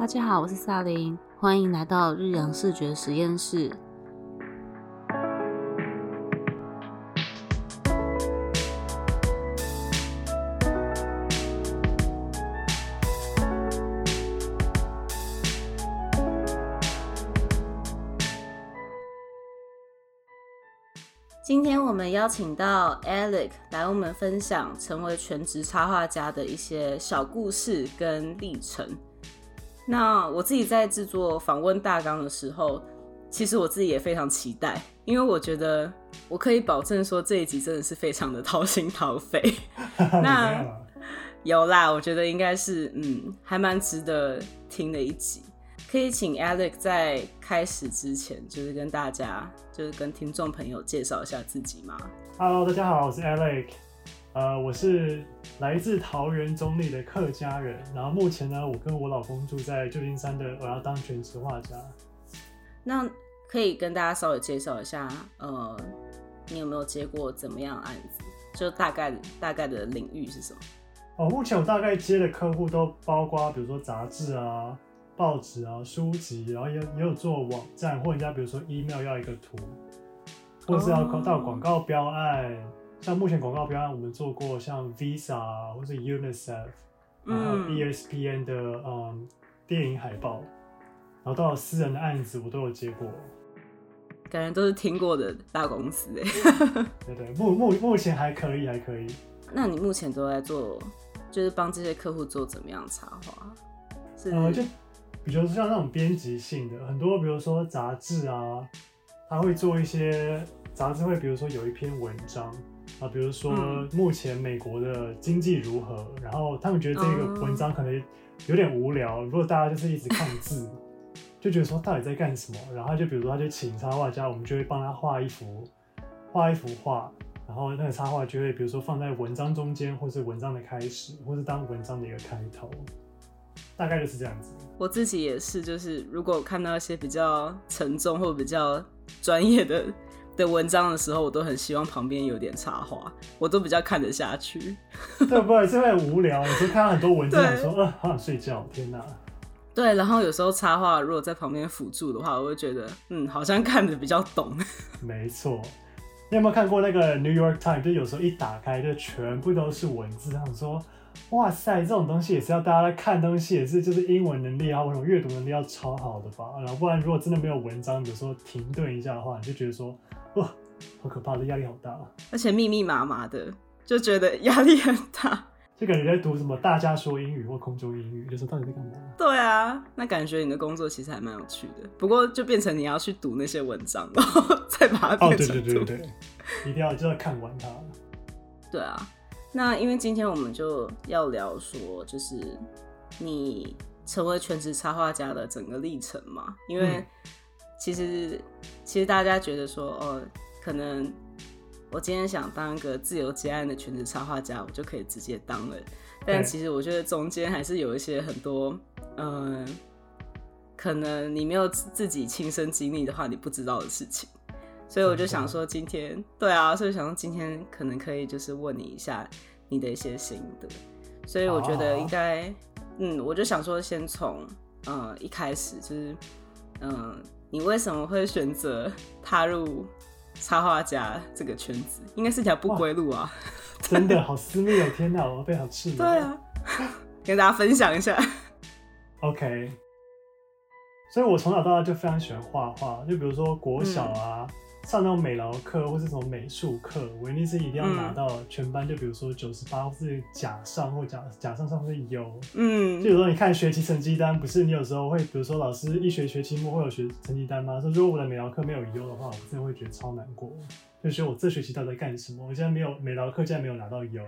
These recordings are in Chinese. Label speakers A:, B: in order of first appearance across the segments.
A: 大家好，我是萨琳，欢迎来到日阳视觉实验室。今天我们邀请到 Alec 来我们分享成为全职插画家的一些小故事跟历程。那我自己在制作访问大纲的时候，其实我自己也非常期待，因为我觉得我可以保证说这一集真的是非常的掏心掏肺。那有啦，我觉得应该是嗯，还蛮值得听的一集。可以请 Alex 在开始之前，就是跟大家，就是跟听众朋友介绍一下自己吗
B: ？Hello，大家好，我是 Alex，呃，我是来自桃园中立的客家人，然后目前呢，我跟我老公住在旧金山的，我要当全职画家。
A: 那可以跟大家稍微介绍一下，呃，你有没有接过怎么样案子？就大概大概的领域是什么？
B: 哦，目前我大概接的客户都包括，比如说杂志啊。报纸啊，书籍，然后也也有做网站，或人家比如说 email 要一个图，或是要到广告标案，像目前广告标案我们做过，像 Visa 或是 UNICEF，然后 ESPN 的嗯电影海报，然后到私人的案子我都有接过，
A: 感觉都是听过的大公司哎，
B: 对对，目目目前还可以还可以。
A: 那你目前都在做，就是帮这些客户做怎么样插画？
B: 是就。比如说像那种编辑性的，很多比如说杂志啊，他会做一些杂志会，比如说有一篇文章啊，比如说目前美国的经济如何，然后他们觉得这个文章可能有点无聊，如果大家就是一直看字，就觉得说到底在干什么，然后就比如说他就请插画家，我们就会帮他画一幅画一幅画，然后那个插画就会比如说放在文章中间，或是文章的开始，或是当文章的一个开头。大概就是这样子。
A: 我自己也是，就是如果看到一些比较沉重或比较专业的的文章的时候，我都很希望旁边有点插画，我都比较看得下去。
B: 对，不然是会无聊，有时候看到很多文章，说啊好想睡觉，天哪。
A: 对，然后有时候插画如果在旁边辅助的话，我会觉得嗯，好像看的比较懂。
B: 没错，你有没有看过那个 New York Times？就有时候一打开就全部都是文字，他说。哇塞，这种东西也是要大家在看东西，也是就是英文能力啊，或者阅读能力要超好的吧。然后不然如果真的没有文章，比如说停顿一下的话，你就觉得说哇，好可怕，这压力好大。
A: 而且密密麻麻的，就觉得压力很大。
B: 就感觉在读什么大家说英语或空中英语，就是到底在干嘛？
A: 对啊，那感觉你的工作其实还蛮有趣的。不过就变成你要去读那些文章，然后再把它变成
B: 对对对对，一定要就要看完它。
A: 对啊。那因为今天我们就要聊说，就是你成为全职插画家的整个历程嘛。因为其实其实大家觉得说，哦，可能我今天想当一个自由接案的全职插画家，我就可以直接当了。但其实我觉得中间还是有一些很多，嗯，可能你没有自己亲身经历的话，你不知道的事情。所以我就想说，今天对啊，所以想说今天可能可以就是问你一下你的一些心得。所以我觉得应该，嗯，我就想说先从嗯一开始就是嗯，你为什么会选择踏入插画家这个圈子？应该是条不归路啊！
B: 真的好私密哦，天哪，我非常赤裸。
A: 对啊，跟大家分享一下。
B: OK，所以我从小到大就非常喜欢画画，就比如说国小啊。上那种美劳课或是什么美术课，我一定是一定要拿到全班，就比如说九十八或是甲上或甲甲上上是优。嗯，就有时候你看学期成绩单，不是你有时候会，比如说老师一学学期末会有学成绩单吗？说如果我的美劳课没有优的话，我真的会觉得超难过。就觉得我这学期到底在干什么？我现在没有美劳课，竟然没有拿到优。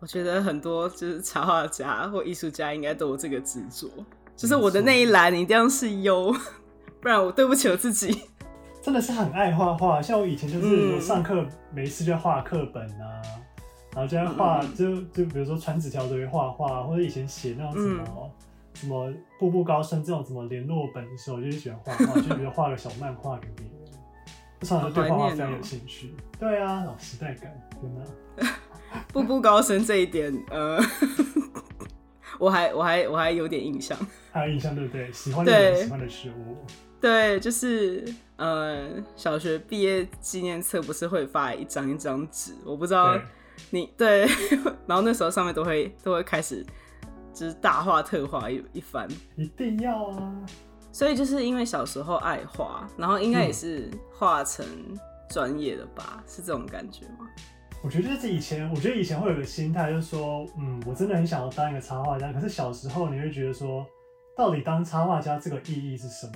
A: 我觉得很多就是插画家或艺术家应该都有这个执着，就是我的那一栏一定要是优，不然我对不起我自己。
B: 真的是很爱画画，像我以前就是我上课没事就画课本啊，然后就在画，就就比如说传纸条都会画画，或者以前写那种什么什么步步高升这种什么联络本的时候，我就喜欢画画，就比如画个小漫画给别人，我常常对画画非常有兴趣。对啊，老时代感，真的。
A: 步步高升这一点，呃，我还我还我还有点印象。
B: 还有印象对不对？喜欢的人喜欢的事物，
A: 对，就是呃，小学毕业纪念册不是会发一张一张纸，我不知道
B: 对
A: 你对，然后那时候上面都会都会开始就是大画特画一一番，
B: 一定要啊！
A: 所以就是因为小时候爱画，然后应该也
B: 嗯
A: 是画成专业的吧，是这种感觉吗？
B: 我觉得就是以前，我觉得以前会有个心态，就是说，嗯，我真的很想要当一个插画家。可是小时候你会觉得说，到底当插画家这个意义是什么？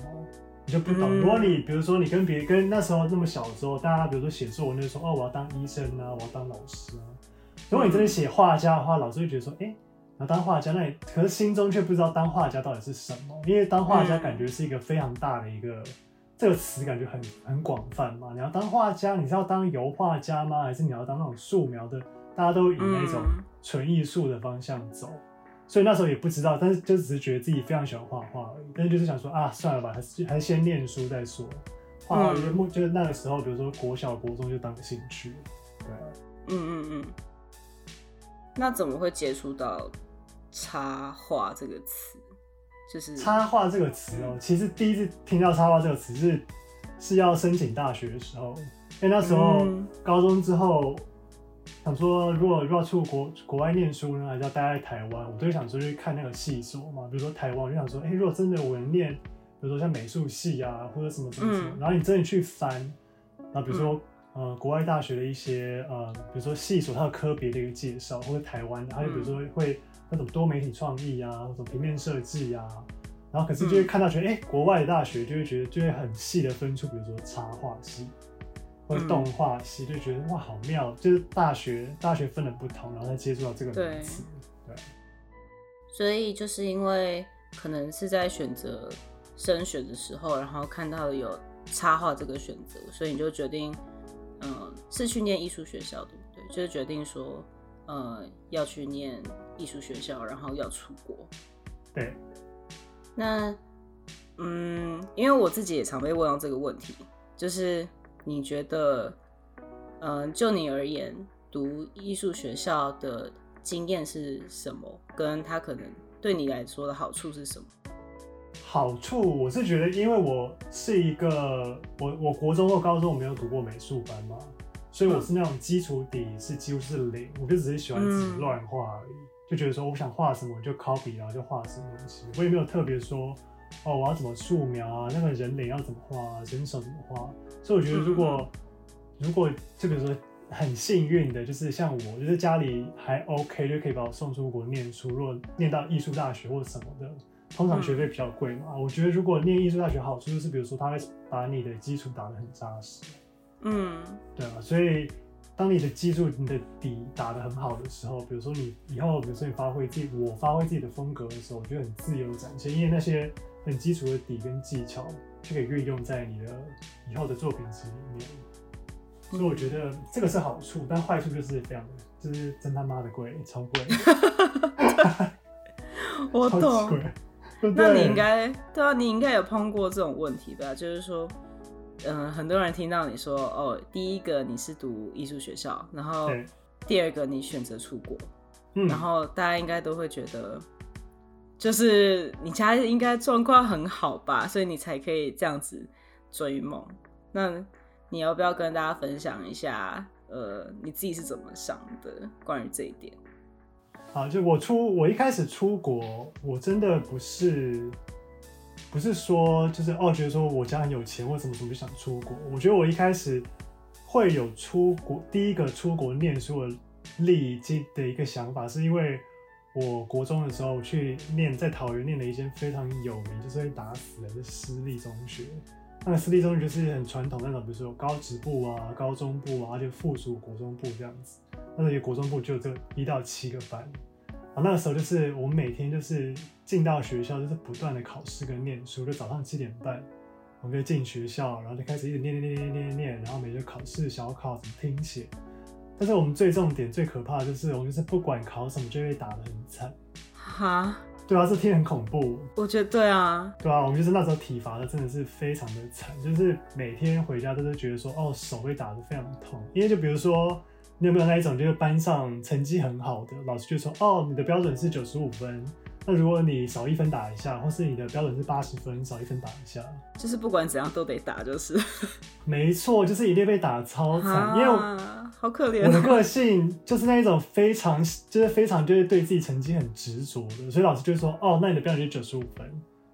B: 你就不懂。
A: 嗯
B: 如果你比如说你跟别跟那时候那么小的时候，大家比如说写作文就说，哦，我要当医生啊，我要当老师啊。如果你真的写画家的话，老师会觉得说，哎、然后当画家，那你可是心中却不知道当画家到底是什么，因为当画家
A: 嗯
B: 感觉是一个非常大的一个、这个词，感觉很很广泛嘛。你要当画家，你是要当油画家吗？还是你要当那种素描的？大家都以那种
A: 嗯
B: 纯艺术的方向走，所以那时候也不知道，但是就只是觉得自己非常喜欢画画而已。但是就是想说啊，算了吧，还是还是先念书再说。画画就是目就是那个时候，比如说国小、国中就当个兴趣。
A: 嗯嗯嗯。那怎么会接触到插画这个词？就是
B: 插画这个词哦、其实第一次听到插画这个词是是要申请大学的时候，因为那时候
A: 嗯
B: 高中之后想说，如果如果要出国国外念书呢，还是要待在台湾，我都会想出去看那个系所嘛，比如说台湾，我就想说，哎、如果真的我能念，比如说像美术系啊，或者什么什么什么，
A: 嗯。
B: 然后你真的去翻，然后比如说。呃，国外大学的一些呃，比如说系所它的科别的一个介绍，或者台湾的，还有比如说会那种多媒体创意啊，或者平面设计啊，然后可是就会看到觉得，哎、国外的大学就会觉得就会很细的分出，比如说插画系或者动画系，就觉得哇好妙，就是大学大学分的不同，然后再接触到这个名词，对，
A: 所以就是因为可能是在选择升学的时候，然后看到有插画这个选择，所以你就决定，嗯、是去念艺术学校，对不对？就是决定说，呃，要去念艺术学校，然后要出国。
B: 对，
A: 那，嗯，因为我自己也常被问到这个问题，就是你觉得，嗯、就你而言，读艺术学校的经验是什么？跟它可能对你来说的好处是什么？
B: 好处我是觉得，因为我是一个我我国中或高中我没有读过美术班嘛，所以我是那种基础底是几乎是零，我就只是喜欢自己乱画而已，就觉得说我想画什么就 copy，然后就画什么东西，我也没有特别说哦我要怎么素描啊，那个人脸要怎么画啊，人手怎么画，所以我觉得如果、如果就比如说很幸运的，就是像我，就是家里还 OK，就可以把我送出国念书。如果念到艺术大学或者什么的，通常学费比较贵嘛。我觉得如果念艺术大学好处就是，比如说他会把你的基础打得很扎实，
A: 嗯
B: 对啊，所以当你的基础、你的底打得很好的时候，比如说你以后，比如说你发挥自己，我发挥自己的风格的时候，我觉得很自由地展现，因为那些很基础的底跟技巧就可以运用在你的以后的作品集里面。所以我觉得这个是好处，但坏处就是这样的，就是真他妈的贵，超贵，
A: 我懂。那你应该对啊，你应该有碰过这种问题吧？就是说，嗯、很多人听到你说，哦，第一个你是读艺术学校，然后第二个你选择出国，
B: 嗯，
A: 然后大家应该都会觉得，就是你家应该状况很好吧，所以你才可以这样子追梦。那你要不要跟大家分享一下，呃，你自己是怎么想的关于这一点？
B: 好，就我出我一开始出国，我真的不是不是说就是哦，觉得说我家很有钱或什么什么就想出国。我觉得我一开始会有出国第一个出国念书的立即的一个想法，是因为我国中的时候去念在桃园念了一间非常有名，就是会打死人的私立中学。那个私立中学就是很传统那种，比如说有高职部啊、高中部啊，而且附属国中部这样子。那时候国中部就有这一到七个班，啊，那个时候就是我们每天就是进到学校就是不断的考试跟念书，就早上七点半我们就进学校，然后就开始一直念念念念念念，然后每天考试小考怎么听写。但是我们最重点最可怕的就是我们就是不管考什么就会打得很惨，
A: 哈，
B: 对啊，这天很恐怖，
A: 我觉得对啊，
B: 对啊，我们就是那时候体罚的真的是非常的惨，就是每天回家都是觉得说，哦，手会打得非常痛。因为就比如说，你有没有那一种，就是班上成绩很好的老师就说，哦，你的标准是九十五分，那如果你少一分打一下，或是你的标准是八十分，少一分打一下，
A: 就是不管怎样都得打，就是。
B: 没错，就是一定被打超惨，因为
A: 好可怜
B: 我的
A: 哦。
B: 个性就是那一种非常，就是非常就是对自己成绩很执着的，所以老师就会说，哦，那你的标准是九十五分，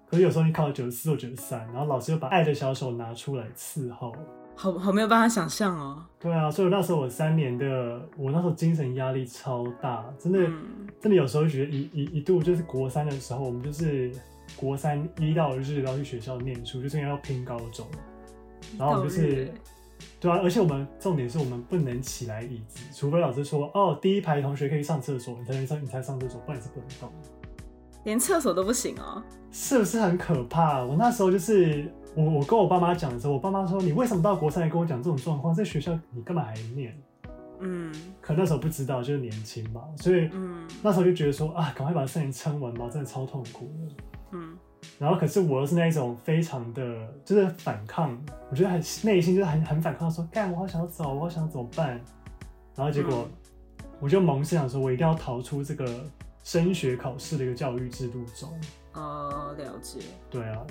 B: 可是有时候你考了九十四或九十三，然后老师又把爱的小手拿出来伺候。
A: 好好没有办法想象哦。
B: 对啊，所以那时候我三年的，我那时候精神压力超大，真的，
A: 嗯
B: 真的有时候觉得一一一度就是国三的时候，我们就是国三一到日都要去学校念书，就是因为要拼高中，然后我们就是对啊，而且我们重点是我们不能起来椅子，除非老师说哦，第一排同学可以上厕所，你才能上，你才上厕所，不然你是不能动。
A: 连厕所都不行哦。
B: 是不是很可怕？我那时候就是我我跟我爸妈讲的时候，我爸妈说你为什么到国三来跟我讲这种状况，在学校你干嘛还念？
A: 嗯
B: 可那时候不知道，就是年轻嘛，所以
A: 嗯
B: 那时候就觉得说啊，赶快把三年撑完吧，真的超痛苦的。
A: 嗯
B: 然后可是我又是那一种非常的，就是反抗，我觉得很内心就是很很反抗，说干我好想要走，我好想怎么办？然后结果我就萌生想说，我一定要逃出这个升学考试的一个教育制度中。
A: 哦，了解。
B: 对啊，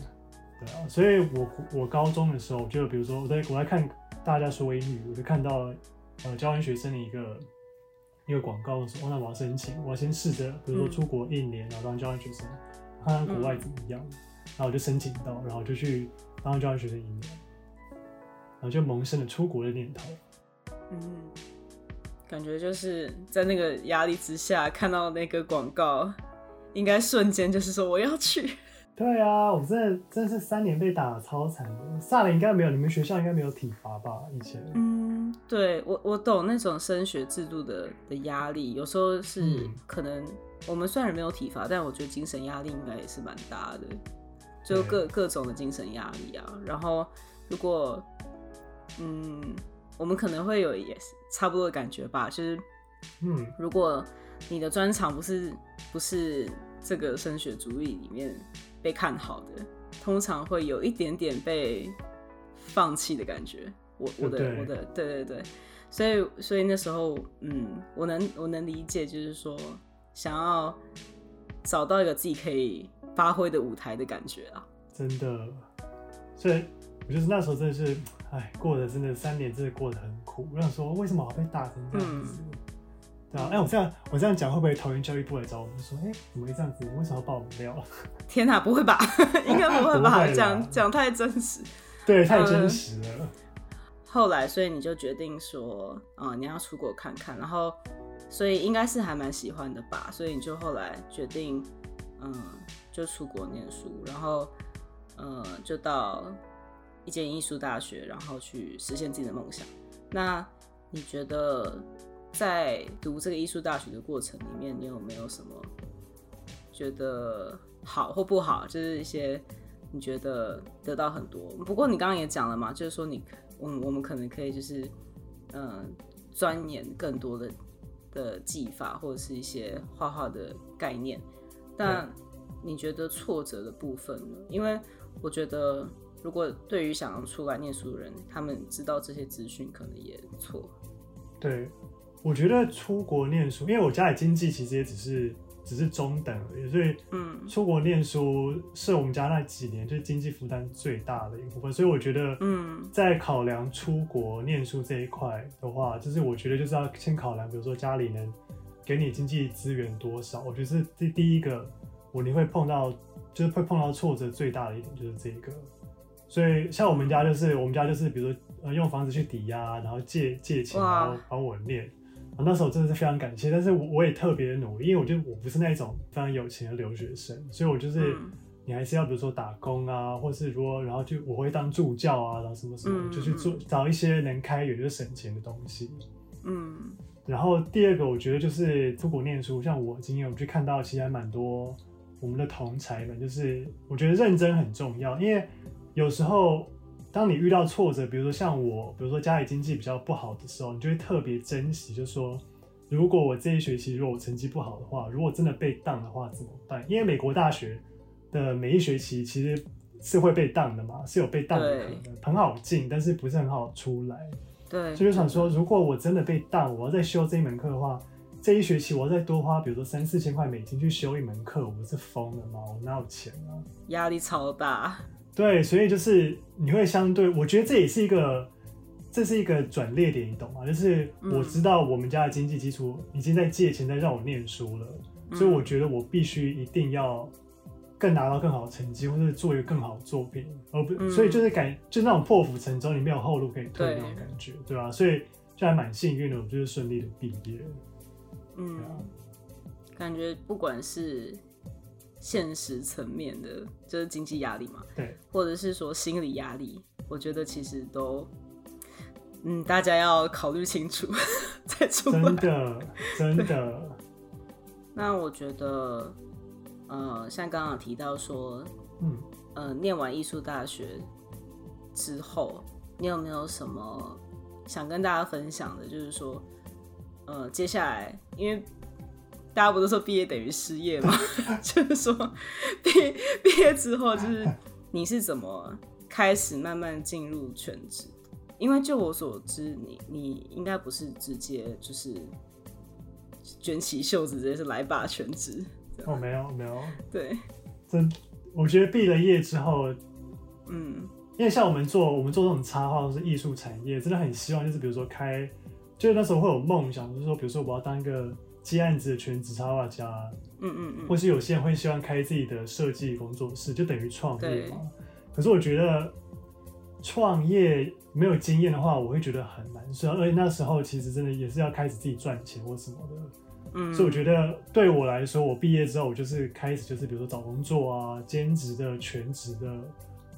B: 对啊，所以我我高中的时候，就比如说我在我在看大家说英语，我就看到呃交换学生的一个一个广告说，哦，那我要申请，我要先试着比如说
A: 嗯
B: 出国一年，然后当交换学生，看看国外怎么样，然后我就申请到，然后就去当交换学生一年，然后就萌生了出国的念头。
A: 嗯，感觉就是在那个压力之下看到那个广告，应该瞬间就是说我要去。
B: 对啊，我真的真的是三年被打的超惨的。萨雷应该没有，你们学校应该没有体罚吧？以前，
A: 嗯，对我我懂那种升学制度的的压力，有时候是
B: 嗯
A: 可能我们虽然没有体罚，但我觉得精神压力应该也是蛮大的，就各各种的精神压力啊。然后如果嗯，我们可能会有也是差不多的感觉吧，就是
B: 嗯，
A: 如果你的专长不是不是这个升学主义里面被看好的，通常会有一点点被放弃的感觉。我我的我的对对对，所以所以那时候嗯，我能我能理解，就是说想要找到一个自己可以发挥的舞台的感觉啊。
B: 真的，所以我就是那时候真的是，哎，过得真的三年真的过得很苦。我想说，为什么我被打成这样子？对啊，哎、我这样我这样讲会不会桃园教育部来找我们说，哎、怎么会这样子？你为什么要爆我们料？
A: 天哪，不会吧？应该不会吧？讲讲太真实。
B: 对，太
A: 嗯
B: 真实了。
A: 后来，所以你就决定说，啊、你要出国看看，然后，所以应该是还蛮喜欢的吧，所以你就后来决定，嗯，就出国念书，然后，呃，就到一间艺术大学，然后去实现自己的梦想。那你觉得在读这个艺术大学的过程里面，你有没有什么觉得好或不好？就是一些你觉得得到很多。不过你刚刚也讲了嘛，就是说你，我我们可能可以就是，嗯，钻研更多的的技法或者是一些画画的概念。但你觉得挫折的部分呢？因为我觉得，如果对于想要出来念书的人，他们知道这些资讯可能也错。
B: 对，我觉得出国念书，因为我家里经济其实也只是只是中等而已，所以
A: 嗯。
B: 出国念书是我们家那几年就是经济负担最大的一部分，所以我觉得，
A: 嗯。
B: 在考量出国念书这一块的话，就是我觉得就是要先考量，比如说家里能给你经济资源多少，我觉得是第第一个，我你会碰到就是会碰到挫折最大的一点就是这个，所以像我们家就是我们家就是比如说呃用房子去抵押，然后借借钱，然后帮我念。啊那时候真的是非常感谢，但是我我也特别努力，因为我觉得我不是那种非常有钱的留学生，所以我就是
A: 嗯
B: 你还是要比如说打工啊，或是说然后就我会当助教啊，然后什么什么，
A: 嗯
B: 就去做找一些能开源就省钱的东西。
A: 嗯
B: 然后第二个，我觉得就是出国念书，像我今天，我去看到其实还蛮多我们的同才们，就是我觉得认真很重要，因为有时候当你遇到挫折，比如说像我，比如说家里经济比较不好的时候，你就会特别珍惜，就说如果我这一学期如果我成绩不好的话，如果真的被当的话怎么办？因为美国大学的每一学期其实是会被当的嘛，是有被当的可能，很好进，但是不是很好出来。
A: 对，
B: 所以就想说，如果我真的被当，我要再修这一门课的话，这一学期我要再多花，比如说三四千块美金去修一门课，我是疯了吗？我哪有钱啊？
A: 压力超大。
B: 对，所以就是你会相对，我觉得这也是一个，这是一个转捩点，你懂吗？就是我知道我们家的经济基础已经在借钱在让我念书了，所以我觉得我必须一定要更拿到更好的成绩，或者做一个更好的作品，而不，所以就是感就那种破釜沉舟，你没有后路可以退那种感觉，对吧？所以就还蛮幸运的，我就是顺利的毕业。
A: 嗯，感觉不管是。现实层面的，就是经济压力嘛，
B: 对，
A: 或者是说心理压力，我觉得其实都，嗯，大家要考虑清楚 再出
B: 来。真的，真的。
A: 那我觉得，呃，像刚刚提到说，
B: 嗯，
A: 呃，念完艺术大学之后，你有没有什么想跟大家分享的？就是说，呃，接下来因为。大家不都说毕业等于失业吗？就是说，毕毕业之后，就是你是怎么开始慢慢进入全职？因为就我所知，你你应该不是直接就是卷起袖子直接是来把全职。
B: 哦，没有没有。
A: 对，
B: 真我觉得毕了业之后，
A: 嗯，
B: 因为像我们做我们做这种插画或是艺术产业，真的很希望就是比如说开，就是那时候会有梦想，就是说比如说我要当一个。接案子的全职插画家，
A: 嗯嗯嗯，
B: 或是有些人会希望开自己的设计工作室，就等于创业嘛。可是我觉得创业没有经验的话，我会觉得很难。受，而且那时候其实真的也是要开始自己赚钱或什么的。
A: 嗯，
B: 所以我觉得对我来说，我毕业之后，我就是开始就是比如说找工作啊，兼职的、全职的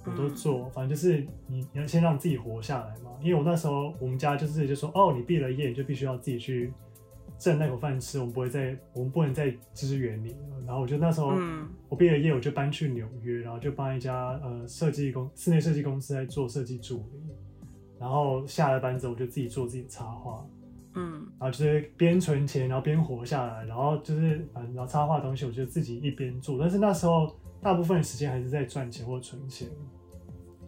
B: 我都做。反正就是你你要先让自己活下来嘛。因为我那时候我们家就是就说，哦，你毕了业，你就必须要自己去。挣那口饭吃，我们不会再，我们不能再支援你了。然后我就那时候，我毕了业，我就搬去纽约，然后就帮一家呃设计公室内设计公司在做设计助理。然后下了班之后，我就自己做自己的插画，
A: 嗯，
B: 然后就是边存钱，然后边活下来。然后就是反正然后插画东西，我就自己一边做。但是那时候大部分时间还是在赚钱或存钱，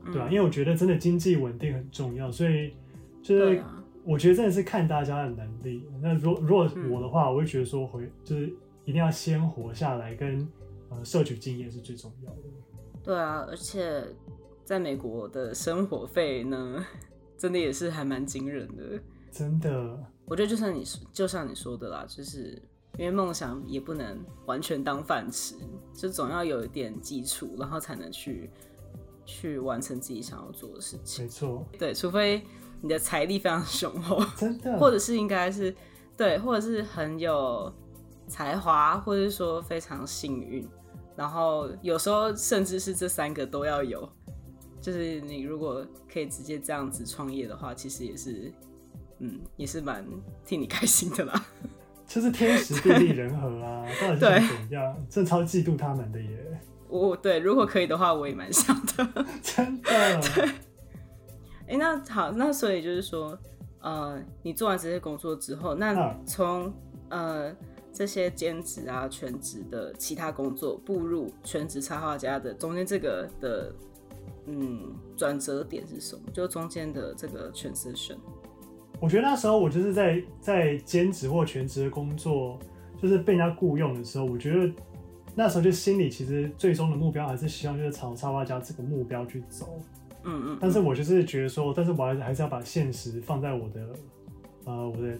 B: 对吧？因为我觉得真的经济稳定很重要，所以就是。我觉得真的是看大家的能力。那如如果我的话，我会觉得说回就是一定要先活下来，跟呃摄取经验是最重要的。
A: 对啊，而且在美国的生活费呢，真的也是还蛮惊人的。
B: 真的，
A: 我觉得就像你就像你说的啦，就是因为梦想也不能完全当饭吃，就总要有一点基础，然后才能去去完成自己想要做的事情。
B: 没错，
A: 对，除非。你的财力非常雄厚，
B: 真的，
A: 或者是应该是对，或者是很有才华，或者是说非常幸运，然后有时候甚至是这三个都要有。就是你如果可以直接这样子创业的话，其实也是，嗯，也是蛮替你开心的啦。
B: 就是天时地利人和啊，到底是怎样？真超嫉妒他们的耶。
A: 我对，如果可以的话，我也蛮想的。
B: 真的。
A: 对。哎，那好，那所以就是说，呃，你做完这些工作之后，那从呃这些兼职啊、全职的其他工作步入全职插画家的中间，这个的嗯转折点是什么？就中间的这个 transition。
B: 我觉得那时候我就是在在兼职或全职的工作，就是被人家雇佣的时候，我觉得那时候就心里其实最终的目标还是希望就是朝插画家这个目标去走。
A: 嗯嗯，
B: 但是我就是觉得说，但是我还是还是要把现实放在我的，呃，我的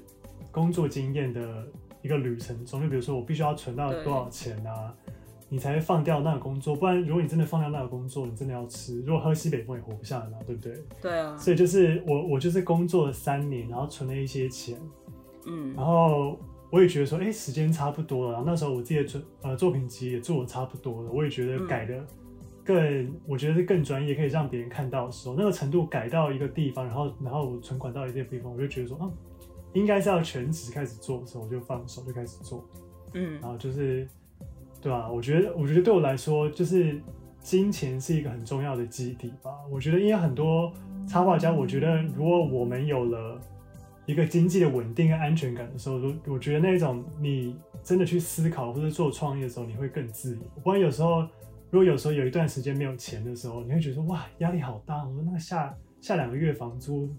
B: 工作经验的一个旅程中。就比如说，我必须要存到多少钱啊，你才会放掉那个工作。不然，如果你真的放掉那个工作，你真的要吃，如果喝西北风也活不下来嘛，对不对？
A: 对啊。
B: 所以就是我，我就是工作了三年，然后存了一些钱，
A: 嗯，
B: 然后我也觉得说，哎，时间差不多了。然后那时候我自己的作呃作品集也做的差不多了，我也觉得改的。更，我觉得是更专业，可以让别人看到的时候，那个程度改到一个地方，然后，然后存款到一个地方，我就觉得说，嗯，应该是要全职开始做的时候，我就放手就开始做，
A: 嗯，
B: 然后就是，对吧？我觉得，我觉得对我来说，就是金钱是一个很重要的基底吧。我觉得，因为很多插画家，我觉得如果我们有了一个经济的稳定跟安全感的时候，我我觉得那种你真的去思考或者做创业的时候，你会更自由。不然有时候。如果有时候有一段时间没有钱的时候，你会觉得说哇压力好大。我说那个下下两个月房租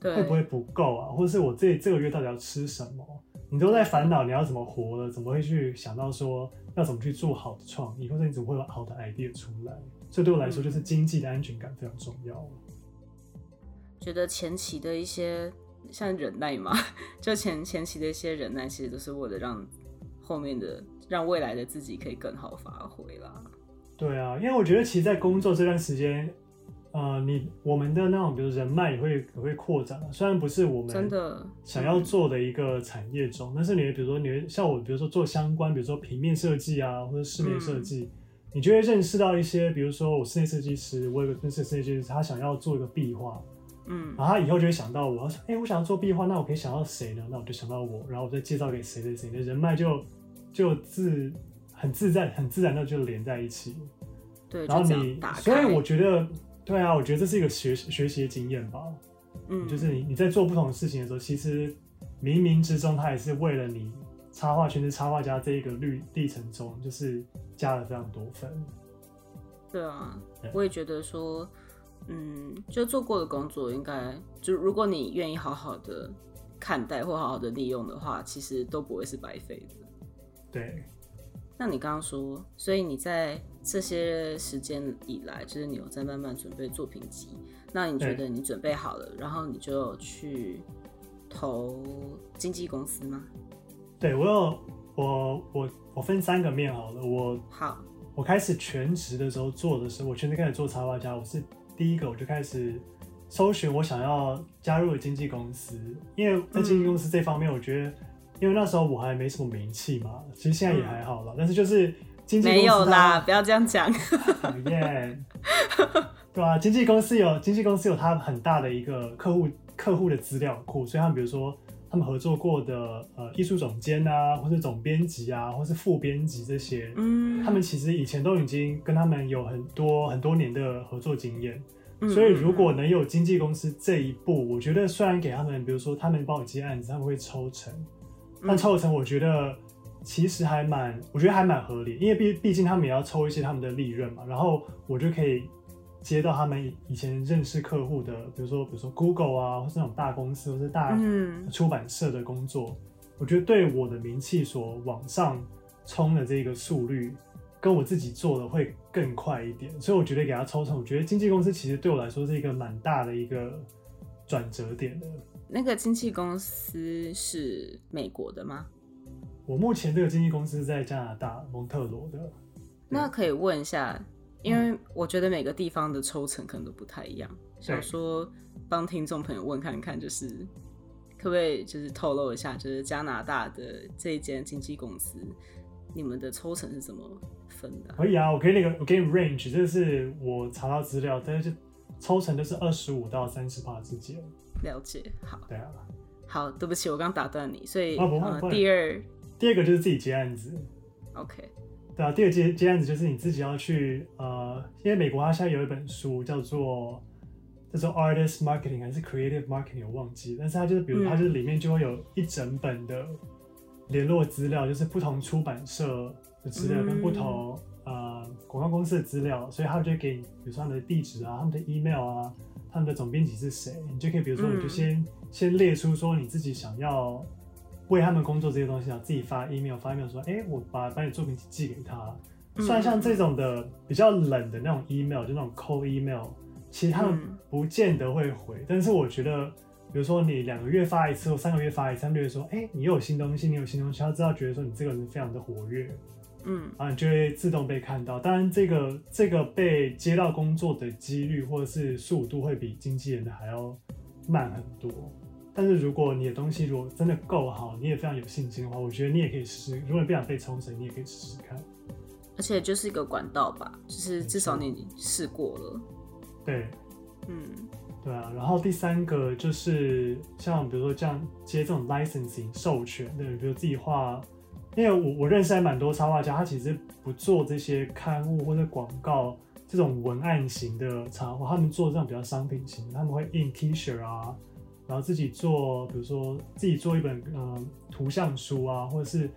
B: 会不会不够啊？或者是我这这个月到底要吃什么？你都在烦恼你要怎么活了，怎么会去想到说要怎么去做好的创意，或者你怎么会有好的 idea 出来？这对我来说就是经济的安全感非常重要。
A: 觉得前期的一些像忍耐嘛，就前前期的一些忍耐，其实都是为了让后面的让未来的自己可以更好发挥啦。
B: 对啊，因为我觉得其实，在工作这段时间，呃，你我们的那种比如人脉也会也会扩展，虽然不是我们
A: 真的
B: 想要做的一个产业中，但是你比如说你像我，比如说做相关，比如说平面设计啊，或者室内设计，你就会认识到一些，比如说我室内设计师，我有个认识设计师，他想要做一个壁画。
A: 嗯，
B: 然后他以后就会想到我，说，哎，我想要做壁画，那我可以想到谁呢？那我就想到我，然后我再介绍给谁谁谁，的人脉就就自很自在、很自然的就连在一起。
A: 对，
B: 然后你，所以我觉得，对啊，我觉得这是一个学学习的经验吧。
A: 嗯，
B: 就是你你在做不同的事情的时候，其实冥冥之中，它也是为了你插画圈是插画家这一个历历程中，就是加了非常多分。
A: 对啊，我也觉得说。嗯，就做过的工作，应该就如果你愿意好好的看待或好好的利用的话，其实都不会是白费的。
B: 对。
A: 那你刚刚说，所以你在这些时间以来，就是你有在慢慢准备作品集。那你觉得你准备好了，然后你就去投经纪公司吗？
B: 对我有，我我我分三个面好了。我
A: 好，
B: 我开始全职的时候做的时候，我全职开始做插画家，我是。第一个我就开始搜寻我想要加入的经纪公司，因为在经纪公司这方面，我觉得，因为那时候我还没什么名气嘛，其实现在也还好了，但是就是经纪公司
A: 没有啦，不要这样讲，
B: 讨厌，对啊，经纪公司有经纪公司有他很大的一个客户客户的资料库，所以他们比如说他们合作过的呃艺术总监啊，或是总编辑啊，或是副编辑这些，
A: 嗯，
B: 他们其实以前都已经跟他们有很多很多年的合作经验。所以，如果能有经纪公司这一步，我觉得虽然给他们，比如说他们帮我接案子，他们会抽成，但抽成我觉得其实还蛮，我觉得还蛮合理，因为毕毕竟他们也要抽一些他们的利润嘛。然后我就可以接到他们以前认识客户的，比如说比如说 Google 啊，或是那种大公司或是大出版社的工作，我觉得对我的名气所往上冲的这个速率。跟我自己做的会更快一点，所以我觉得给他抽成，我觉得经纪公司其实对我来说是一个蛮大的一个转折点的。
A: 那个经纪公司是美国的吗？
B: 我目前这个经纪公司在加拿大蒙特罗的。
A: 那可以问一下，因为我觉得每个地方的抽成可能都不太一样，想说帮听众朋友问看看，就是可不可以就是透露一下，就是加拿大的这一间经纪公司，你们的抽成是怎么？分的
B: 可以啊，我给你个，我给你 range，这是我查到资料，但是抽成都是二十五到三十八之间。
A: 了解，好。
B: 对啊。
A: 好，对不起，我刚打断你，所以
B: 啊，
A: 第二，
B: 第二个就是自己接案子。
A: OK。
B: 对啊，第二接接案子就是你自己要去呃，因为美国它现在有一本书叫做叫做 Artist Marketing 还是 Creative Marketing，我忘记，但是它就是比如它就是里面就会有一整本的联络资料，就是不同出版社的。资料跟不同呃广告公司的资料，所以他们就给你，比如说他们的地址啊，他们的 email 啊，他们的总编辑是谁，你就可以比如说你就先先列出说你自己想要为他们工作这些东西啊，自己发 email 发 email 说，哎，我把把你作品寄给他。虽然像这种的比较冷的那种 email，就那种 cold email，其实他们不见得会回，但是我觉得，比如说你两个月发一次或三个月发一次，他们就会说，哎，你又有新东西，你有新东西，他知道觉得说你这个人非常的活跃。
A: 嗯
B: 啊，你就会自动被看到。当然，这个这个被接到工作的几率或者是速度会比经纪人的还要慢很多。但是如果你的东西如果真的够好，你也非常有信心的话，我觉得你也可以试试。如果你不想被抽成，你也可以试试看。
A: 而且就是一个管道吧，就是至少你试过了。
B: 对，
A: 嗯，
B: 对啊。然后第三个就是像比如说这样接这种 licensing 授权的，比如自己画。因为我我认识还蛮多插画家，他其实不做这些刊物或者广告这种文案型的插画，他们做这种比较商品型，他们会印 T 恤啊，然后自己做，比如说自己做一本呃图像书啊，或者是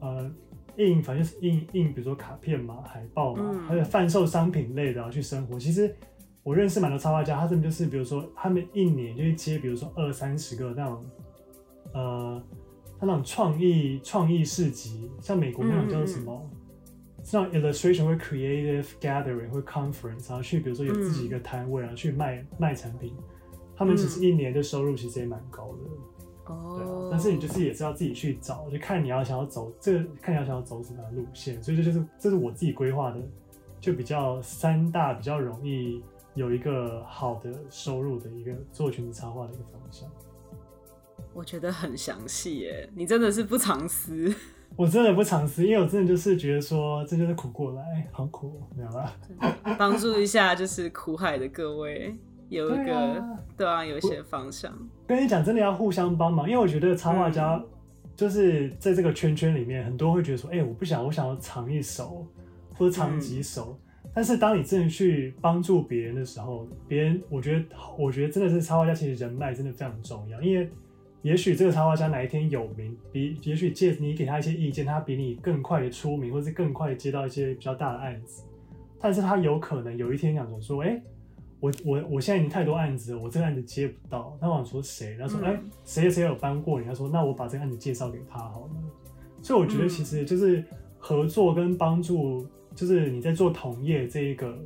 B: 呃印，反正就是印印，比如说卡片嘛、海报嘛，还有贩售商品类的去生活。其实我认识蛮多插画家，他们就是比如说他们一年就会接，比如说二三十个那种呃。它那种创意创意市集，像美国那种叫什么？这种 illustration 或 creative gathering 或 conference，然后去比如说有自己一个摊位，然后去卖卖产品，他们其实一年的收入其实也蛮高的。哦，对但是你就是也是要自己去找，就看你要想要走这个，看你要想要走什么路线。所以这就是这是我自己规划的，就比较三大比较容易有一个好的收入的一个做裙子插画的一个方向。
A: 我觉得很详细耶，你真的是不藏私。
B: 我真的不尝试，因为我真的就是觉得说，这就是苦过来，好苦，没有啦？
A: 帮助一下就是苦海的各位，有一个对啊，有一些方向。
B: 跟你讲，真的要互相帮忙，因为我觉得插画家就是在这个圈圈里面，很多会觉得说，哎，我不想，我想要藏一手或者藏几手。但是当你真的去帮助别人的时候，别人我觉得，我觉得真的是插画家，其实人脉真的非常重要，因为。也许这个插画家哪一天有名，比也许借你给他一些意见，他比你更快的出名，或者是更快的接到一些比较大的案子。但是他有可能有一天想说，哎，我我我现在已经太多案子了，我这个案子接不到。他想说谁？他说，哎，谁谁有帮过你？他说，那我把这个案子介绍给他好了。所以我觉得其实就是合作跟帮助，就是你在做同业这一个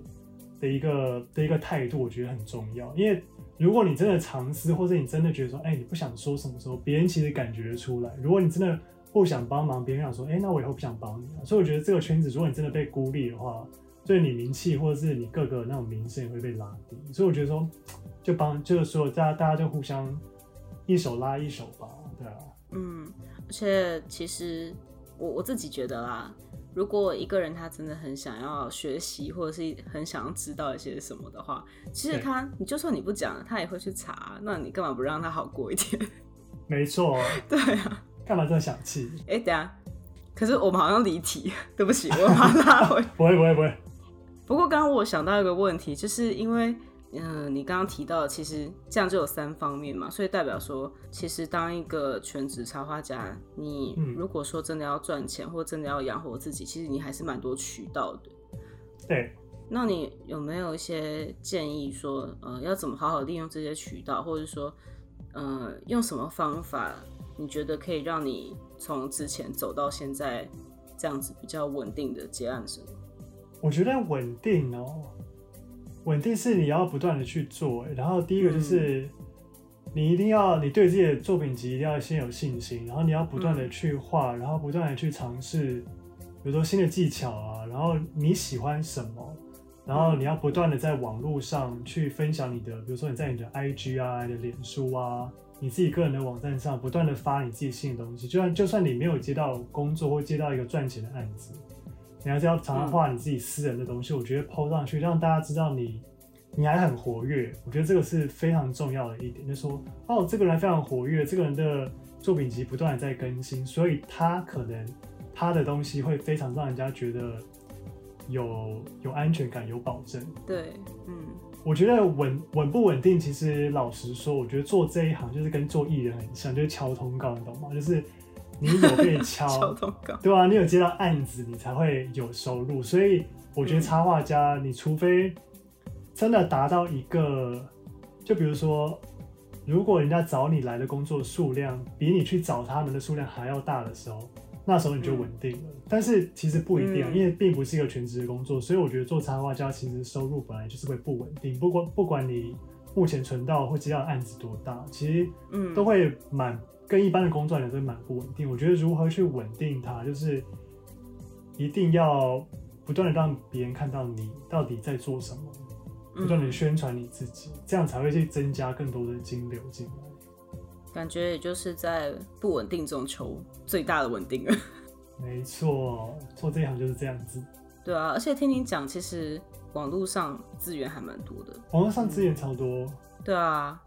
B: 的一个的一个态度，我觉得很重要，因为。如果你真的尝试，或者你真的觉得说，哎，你不想说什么时候，别人其实感觉出来。如果你真的不想帮忙，别人想说，哎，那我以后不想帮你了。所以我觉得这个圈子，如果你真的被孤立的话，对你名气或者是你各个那种名声也会被拉低。所以我觉得说，就帮就是说，大家大家就互相一手拉一手吧，对啊。
A: 嗯，而且其实我我自己觉得啦。如果一个人他真的很想要学习，或者是很想要知道一些什么的话，其实他，你就算你不讲，他也会去查。那你干嘛不让他好过一点？
B: 没错，
A: 对啊，
B: 干嘛这么小气？
A: 哎，等下，可是我们好像离题，对不起，我把他拉回。
B: 不会，不会，不会。
A: 不过刚刚我想到一个问题，就是因为。嗯，你刚刚提到，其实这样就有三方面嘛，所以代表说，其实当一个全职插画家，你如果说真的要赚钱，或真的要养活自己，其实你还是蛮多渠道的。
B: 对，
A: 那你有没有一些建议说，呃，要怎么好好利用这些渠道，或者说，呃，用什么方法，你觉得可以让你从之前走到现在这样子比较稳定的结案生？
B: 我觉得稳定哦。稳定是你要不断的去做，然后第一个就是你一定要你对自己的作品集一定要先有信心，然后你要不断的去画，然后不断的去尝试，比如说新的技巧啊，然后你喜欢什么，然后你要不断的在网络上去分享你的，比如说你在你的 IG 啊、你的脸书啊、你自己个人的网站上不断的发你自己新的东西，就算就算你没有接到工作或接到一个赚钱的案子。你还是要常常画你自己私人的东西，我觉得 PO 上去，让大家知道你你还很活跃。我觉得这个是非常重要的一点，就说哦，这个人非常活跃，这个人的作品集不断的在更新，所以他可能他的东西会非常让人家觉得有有安全感、有保证。
A: 对，嗯，
B: 我觉得稳稳不稳定，其实老实说，我觉得做这一行就是跟做艺人很像，就是敲通告，你懂吗？就是。你有被敲，对啊，你有接到案子，你才会有收入。所以我觉得插画家，你除非真的达到一个，就比如说，如果人家找你来的工作数量比你去找他们的数量还要大的时候，那时候你就稳定了。但是其实不一定，因为并不是一个全职的工作，所以我觉得做插画家其实收入本来就是会不稳定。不管不管你目前存到或接到案子多大，其实嗯都会蛮。跟一般的工作来讲，都蛮不稳定。我觉得如何去稳定它，就是一定要不断的让别人看到你到底在做什么，不断的宣传你自己，这样才会去增加更多的金流进来。
A: 感觉也就是在不稳定中求最大的稳定了。
B: 没错，做这一行就是这样子。
A: 对啊，而且听你讲，其实网络上资源还蛮多的。
B: 网络上资源超多。
A: 对啊，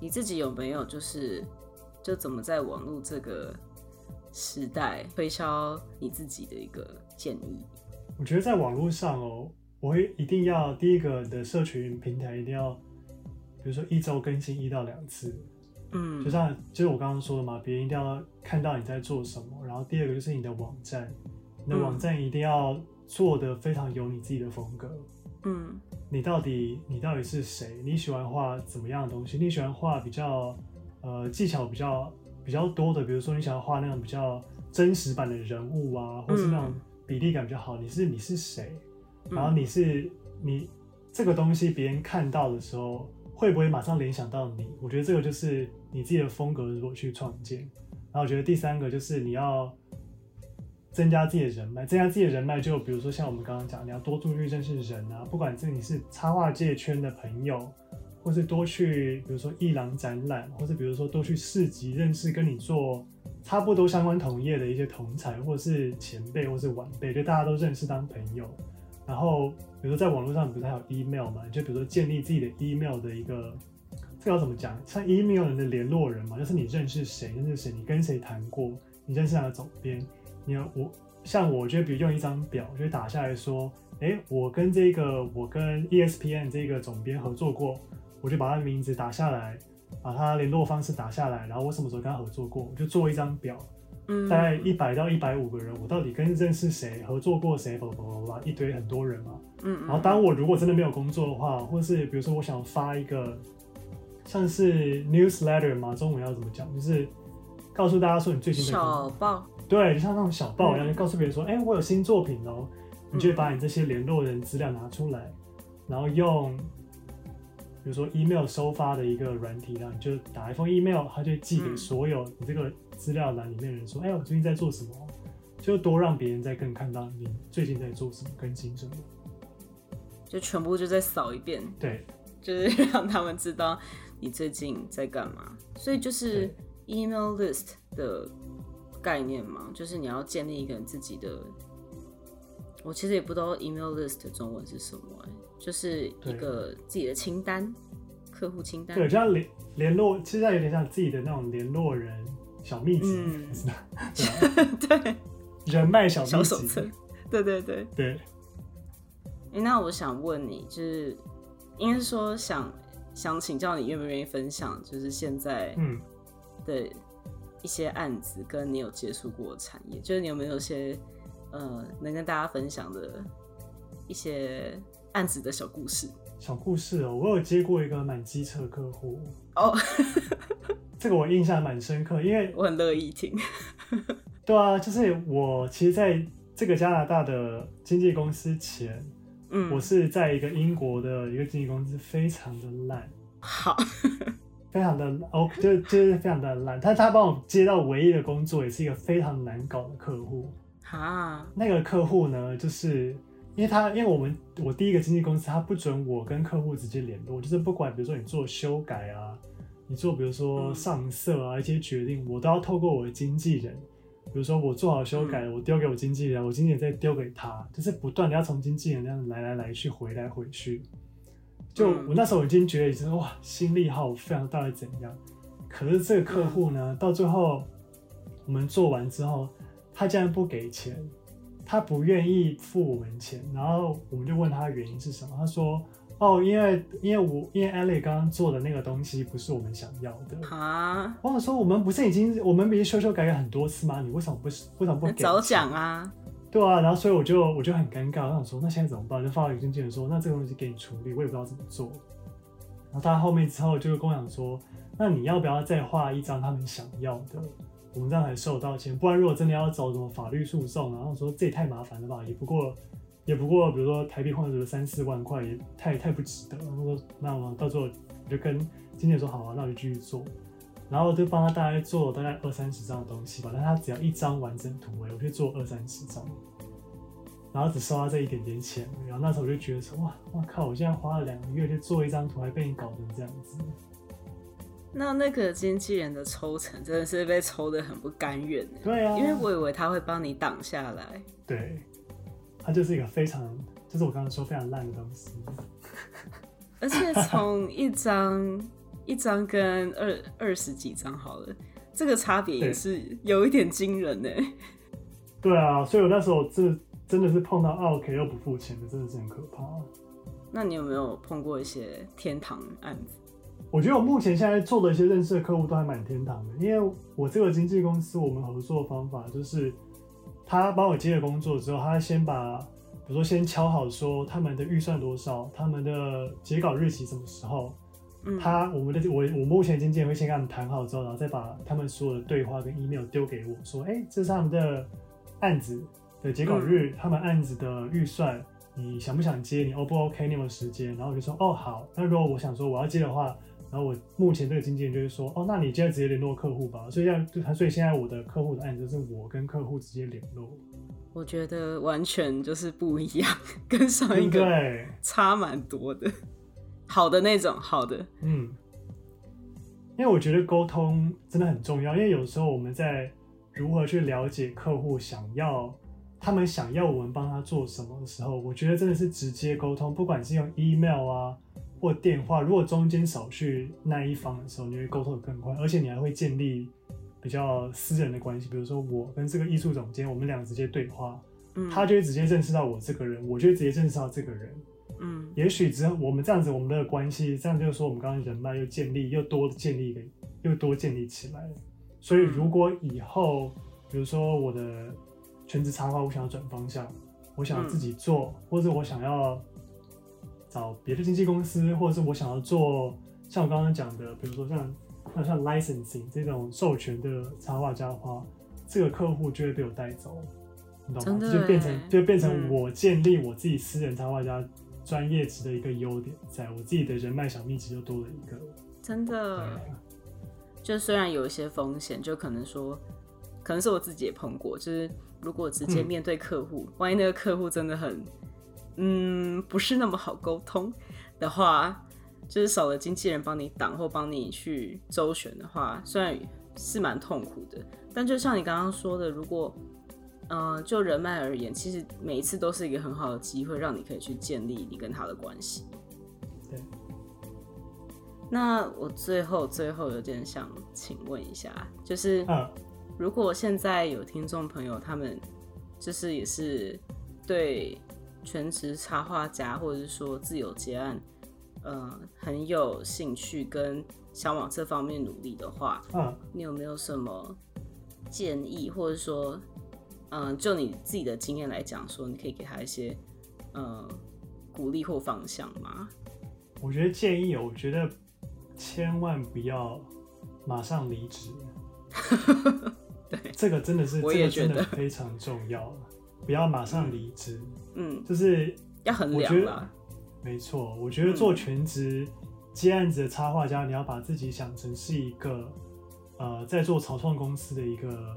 A: 你自己有没有就是？就怎么在网络这个时代推销你自己的一个建议？
B: 我觉得在网络上哦，我会一定要第一个的社群平台一定要，比如说一周更新一到两次，嗯，就像就是我刚刚说的嘛，别人一定要看到你在做什么。然后第二个就是你的网站，你的网站一定要做的非常有你自己的风格，嗯，你到底你到底是谁？你喜欢画怎么样的东西？你喜欢画比较？呃，技巧比较比较多的，比如说你想要画那种比较真实版的人物啊，或是那种比例感比较好，你是你是谁？然后你是你这个东西，别人看到的时候会不会马上联想到你？我觉得这个就是你自己的风格如果去创建。然后我觉得第三个就是你要增加自己的人脉，增加自己的人脉就比如说像我们刚刚讲，你要多出去认识人啊，不管这你是插画界圈的朋友，或是多去比如说艺廊展览，或是比如说多去市集认识跟你做差不多相关同业的一些同才，或是前辈，或是晚辈，就大家都认识当朋友。然后，比如说在网络上，不是还有 email 嘛？就比如说建立自己的 email 的一个，这个要怎么讲？像 email 人的联络人嘛，就是你认识谁，认识谁，你跟谁谈过，你认识哪个总编？你要我像我觉得，比如用一张表，就打下来说，哎，我跟这个我跟 ESPN 这个总编合作过，我就把他的名字打下来，把他联络方式打下来，然后我什么时候跟他合作过，我就做一张表。嗯大概一百到一百五个人，我到底跟认识谁、合作过谁，叭叭叭叭一堆很多人嘛。嗯。然后当我如果真的没有工作的话，或是比如说我想发一个像是 newsletter 嘛，中文要怎么讲？就是告诉大家说你最近在
A: 小报。
B: 对，就像那种小报一样，就告诉别人说，哎，我有新作品哦。你就把你这些联络人资料拿出来，然后用比如说 email 收发的一个软体，然后你就打一封 email，他就寄给所有你这个。资料栏里面的人说：“哎，我最近在做什么？”就多让别人在更看到你最近在做什么，更新什么，
A: 就全部就再扫一遍。
B: 对，
A: 就是让他们知道你最近在干嘛。所以就是 email list 的概念嘛，就是你要建立一个自己的。我其实也不知道 email list 中文是什么，就是一个自己的清单，客户清单。
B: 对，就像联联络，其实有点像自己的那种联络人。小秘籍，
A: 对，
B: 人脉小秘
A: 籍，对对对
B: 对。
A: 哎，那我想问你，就是应该是说想想请教你，愿不愿意分享，就是现在嗯的一些案子，跟你有接触过的产业，就是你有没有些呃能跟大家分享的一些案子的小故事？
B: 小故事哦，我有接过一个蛮机车客户哦。这个我印象蛮深刻，因为
A: 我很乐意听。
B: 对啊，就是我其实在这个加拿大的经纪公司前，嗯，我是在一个英国的一个经纪公司，非常的烂，
A: 好，
B: 非常的 OK，就就是非常的烂。他他帮我接到唯一的工作，也是一个非常难搞的客户。
A: 啊，
B: 那个客户呢，就是因为他因为我们我第一个经纪公司，他不准我跟客户直接联络，就是不管比如说你做修改啊。你做比如说上色啊一些决定，我都要透过我的经纪人。比如说我做好修改，我丢给我经纪人，我经纪人再丢给他，就是不断的要从经纪人那样来来来去回来回去。就我那时候已经觉得已经哇心力耗非常大，怎样？可是这个客户呢，到最后我们做完之后，他竟然不给钱，他不愿意付我们钱，然后我们就问他原因是什么，他说。哦，因为因为我因为艾蕾刚刚做的那个东西不是我们想要的啊！我想说，我们不是已经我们不是修修改改很多次吗？你为什么不是为什么不给
A: 早讲啊？
B: 对啊，然后所以我就我就很尴尬，我想说那现在怎么办？就发到经纪人说，那这个东西给你处理，我也不知道怎么做。然后他后面之后就跟我讲说，那你要不要再画一张他们想要的？我们这样才收到钱，不然如果真的要走什么法律诉讼，然后说这也太麻烦了吧？也不过。也不过，比如说台币换成三四万块，也太太不值得。他说：“那我到时候我就跟经纪人说好啊，那我就继续做。”然后就帮他大概做大概二三十张的东西吧。但他只要一张完整图哎，我就做二三十张，然后只收他这一点点钱。然后那时候我就觉得说：“哇，我靠！我现在花了两个月去做一张图，还被你搞成这样子。”
A: 那那个经纪人的抽成真的是被抽的很不甘愿。
B: 对啊，
A: 因为我以为他会帮你挡下来。
B: 对。他就是一个非常，就是我刚刚说非常烂的东西，
A: 而且从一张一张跟二二十几张好了，这个差别也是有一点惊人呢。
B: 对啊，所以我那时候这真的是碰到 OK 又不付钱的，真的是很可怕。
A: 那你有没有碰过一些天堂案子？
B: 我觉得我目前现在做的一些认识的客户都还蛮天堂的，因为我这个经纪公司，我们合作方法就是。他帮我接了工作之后，他先把，比如说先敲好说他们的预算多少，他们的截稿日期什么时候，
A: 嗯
B: 他我们的我我目前经纪人会先跟他们谈好之后，然后再把他们所有的对话跟 email 丢给我说，哎、这是他们的案子的截稿日，
A: 嗯
B: 他们案子的预算，你想不想接？你 O 不 OK？你有没有时间？然后我就说，哦好，那如果我想说我要接的话，然后我目前这个经纪人就会说，哦，那你现在直接联络客户吧。所以要他，所以现在我的客户的案子是我跟客户直接联络，
A: 我觉得完全就是不一样，跟上一个？差蛮多的。好的那种，好的，
B: 嗯，因为我觉得沟通真的很重要，因为有时候我们在如何去了解客户想要，他们想要我们帮他做什么的时候，我觉得真的是直接沟通，不管是用 email 啊或电话，如果中间少去那一方的时候，你会沟通的更快，而且你还会建立比较私人的关系，比如说我跟这个艺术总监，我们俩直接对话，
A: 嗯，
B: 他就会直接认识到我这个人，我就会直接认识到这个人。
A: 嗯
B: 也许之后我们这样子，我们的关系，这样就是说，我们刚刚人脉又建立，又多建立一个，又多建立起来了。所以，如果以后，比如说我的全职插画，我想要转方向，我想要自己做，或者我想要找别的经纪公司，或者是我想要做像我刚刚讲的，比如说像那像 licensing 这种授权的插画家的话，这个客户就会被我带走，你懂吗？就变成就变成
A: 嗯
B: 我建立我自己私人插画家专业值的一个优点，在我自己的人脉小秘籍就多了一个。
A: 真的。就虽然有一些风险，就可能说，可能是我自己也碰过，就是如果直接
B: 嗯
A: 面对客户，万一那个客户真的很，嗯，不是那么好沟通的话，就是少了经纪人帮你挡或帮你去周旋的话，虽然是蛮痛苦的，但就像你刚刚说的，如果嗯、呃就人脉而言，其实每一次都是一个很好的机会，让你可以去建立你跟他的关系。
B: 对。
A: 那我最后最后有点想请问一下，就是
B: 嗯
A: 如果现在有听众朋友，他们就是也是对全职插画家或者是说自由结案，呃，很有兴趣跟想往这方面努力的话，
B: 嗯，
A: 你有没有什么建议，或者说，嗯、就你自己的经验来讲，说你可以给他一些呃鼓励或方向吗？
B: 我觉得建议，我觉得千万不要马上离职。
A: 对，
B: 这个真的是，
A: 我
B: 这个真的
A: 也觉得
B: 非常重要，不要马上离职。
A: 嗯，
B: 就是
A: 要衡量啦。
B: 没错，我觉得做全职接案子的插画家，你要把自己想成是一个呃，在做草创公司的一个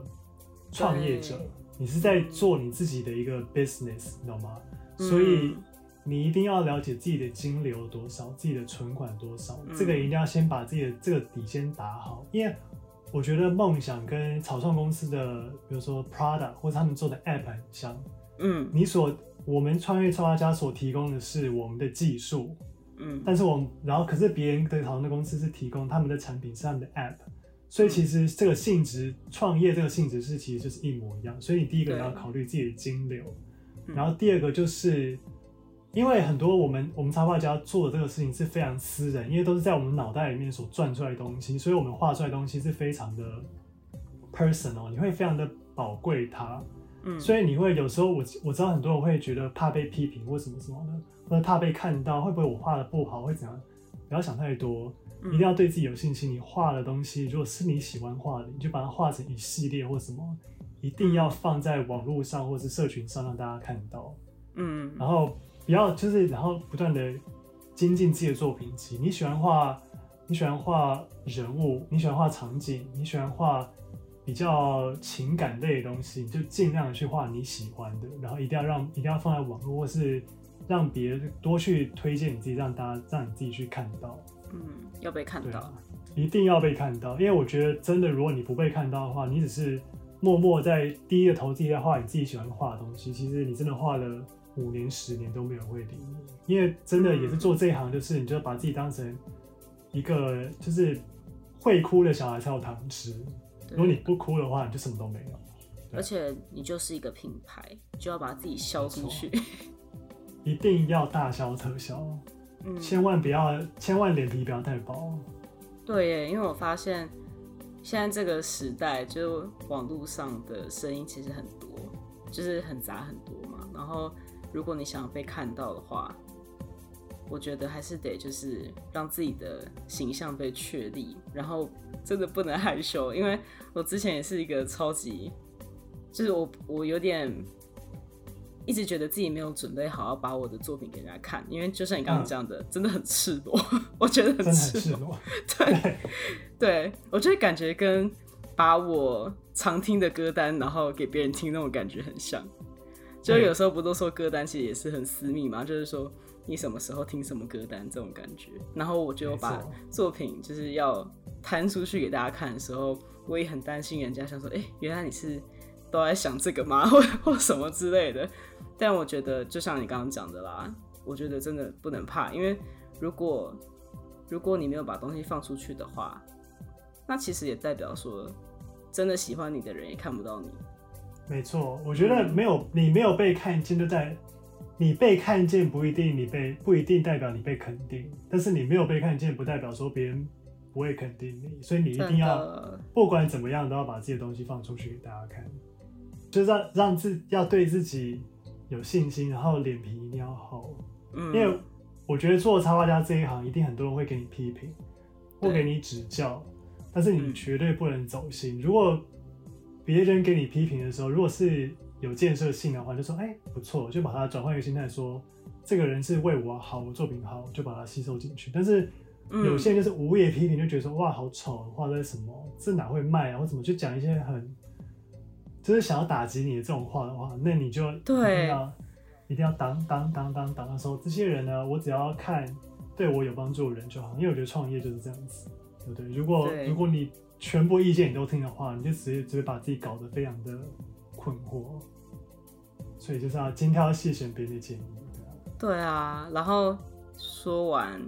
B: 创业者
A: 对，
B: 你是在做你自己的一个 business，你懂吗？所以
A: 嗯
B: 你一定要了解自己的金流多少，自己的存款多少，
A: 嗯。
B: 这个一定要先把自己的这个底先打好，因为我觉得梦想跟草创公司的，比如说 product 或者他们做的 app 很像，
A: 嗯。
B: 你所我们创业创业家所提供的是我们的技术，
A: 嗯。
B: 但是我们然后可是别人的讨论的公司是提供他们的产品是他们的 app，所以其实这个性质创业这个性质是其实就是一模一样，所以你第一个你要考虑自己的金流，
A: 嗯
B: 然后第二个就是因为很多我们我们插画家做的这个事情是非常私人，因为都是在我们脑袋里面所转出来的东西，所以我们画出来的东西是非常的 personal，你会非常的宝贵它。
A: 嗯，
B: 所以你会有时候我我知道很多人会觉得怕被批评或什么什么的，或者怕被看到，会不会我画的不好，会怎样？不要想太多，
A: 嗯
B: 一定要对自己有信心。你画的东西，如果是你喜欢画的，你就把它画成一系列或什么，一定要放在网络上或是社群上让大家看到。
A: 嗯
B: 然后不要就是然后不断的精进自己的作品集。你喜欢画，你喜欢画人物，你喜欢画场景，你喜欢画比较情感类的东西，你就尽量的去画你喜欢的，然后一定要让一定要放在网络，或是让别人多去推荐你自己，让大家让你自己去看到。
A: 嗯，要被看到
B: 啊。，一定要被看到，因为我觉得真的，如果你不被看到的话，你只是默默在低着头自己在画你自己喜欢画的东西，其实你真的画了五年、十年都没有人会理你，因为真的也是做这一行，就是你就把自己当成一个就是会哭的小孩才有糖吃，如果你不哭的话，你就什么都没有。
A: 而且你就是一个品牌，就要把自己销出去。
B: 一定要大销特销，
A: 嗯，
B: 千万不要，千万脸皮不要太薄。
A: 对耶，因为我发现现在这个时代，就网络上的声音其实很多，就是很杂很多嘛。然后如果你想被看到的话，我觉得还是得就是让自己的形象被确立，然后真的不能害羞，因为我之前也是一个超级，就是我我有点一直觉得自己没有准备好要把我的作品给人家看，因为就像你刚刚讲的，真的很赤裸，我觉得很赤裸，对，对我就感觉跟把我常听的歌单然后给别人听那种感觉很像，就有时候不都说歌单其实也是很私密嘛，就是说。你什么时候听什么歌单这种感觉，然后我就把作品就是要摊出去给大家看的时候，我也很担心人家想说，哎，原来你是都在想这个吗，或 或什么之类的。但我觉得就像你刚刚讲的啦，我觉得真的不能怕，因为如果如果你没有把东西放出去的话，那其实也代表说，真的喜欢你的人也看不到你。
B: 没错，我觉得没有你没有被看见就在。你被看见不一定你被不一定代表你被肯定，但是你没有被看见不代表说别人不会肯定你，所以你一定要不管怎么样都要把自己的东西放出去给大家看，就是让让自要对自己有信心，然后脸皮一定要厚，因为我觉得做插画家这一行一定很多人会给你批评或给你指教，但是你绝对不能走心。如果别人给你批评的时候，如果是有建设性的话，就说哎不错，就把它转换一个心态，说这个人是为我好，我作品好，就把它吸收进去。但是有些人就是无业批评，就觉得说哇好丑，画的什么，这哪会卖啊？或怎么就讲一些很就是想要打击你的这种话的话，那你就一定要一定要当当当当当的时候，这些人呢，我只要看对我有帮助的人就好，因为我觉得创业就是这样子，对不对？如果如果你全部意见你都听的话，你就直接直接把自己搞得非常的。困惑，所以就是要精挑细选别人的建议。
A: 对啊，然后说完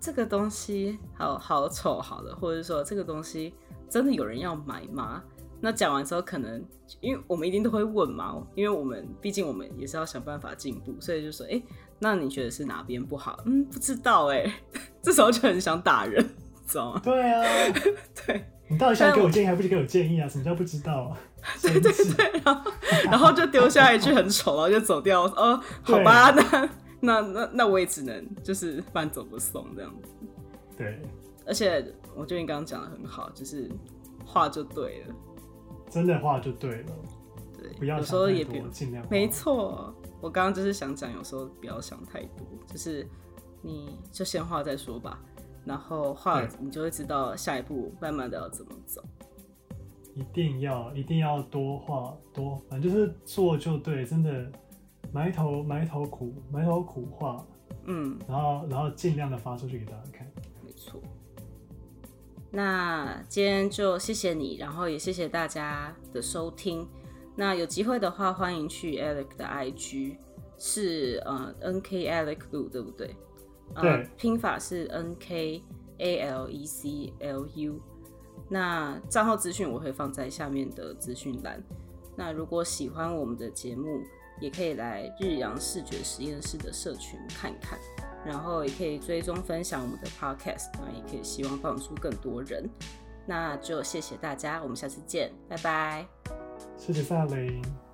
A: 这个东西好好丑，好的，或者说这个东西真的有人要买吗？那讲完之后，可能因为我们一定都会问嘛，因为我们毕竟我们也是要想办法进步，所以就说，哎，那你觉得是哪边不好？嗯，不知道哎，这时候就很想打人，知道吗？
B: 对啊，
A: 对，
B: 你到底想给我建议，还不是给我建议啊？什么叫不知道？
A: 对对对，然后然后就丢下一句很丑，然后就走掉。哦，好吧，那那那那我也只能就是半走不送这样子。
B: 对，
A: 而且我觉得你刚刚讲的很好，就是话就对了，
B: 真的画就对了。
A: 对，
B: 不要
A: 有时候也
B: 别尽量。
A: 没错，我刚刚就是想讲，有时候不要想太多，就是你就先画再说吧。然后画了，你就会知道下一步慢慢的要怎么走。
B: 一定要一定要多画多，反正就是做就对，真的埋头埋头苦埋头苦画，
A: 嗯，
B: 然后然后尽量的发出去给大家看，
A: 没错。那今天就谢谢你，然后也谢谢大家的收听。那有机会的话，欢迎去 Alec 的 IG，是呃 N K Alec Lu 对不对？
B: 对，
A: 拼法是 N K A L E C L U。那账号资讯我会放在下面的资讯栏。那如果喜欢我们的节目，也可以来日阳视觉实验室的社群看一看，然后也可以追踪分享我们的 podcast，那也可以希望帮助更多人。那就谢谢大家，我们下次见，拜拜。
B: 谢谢范雷。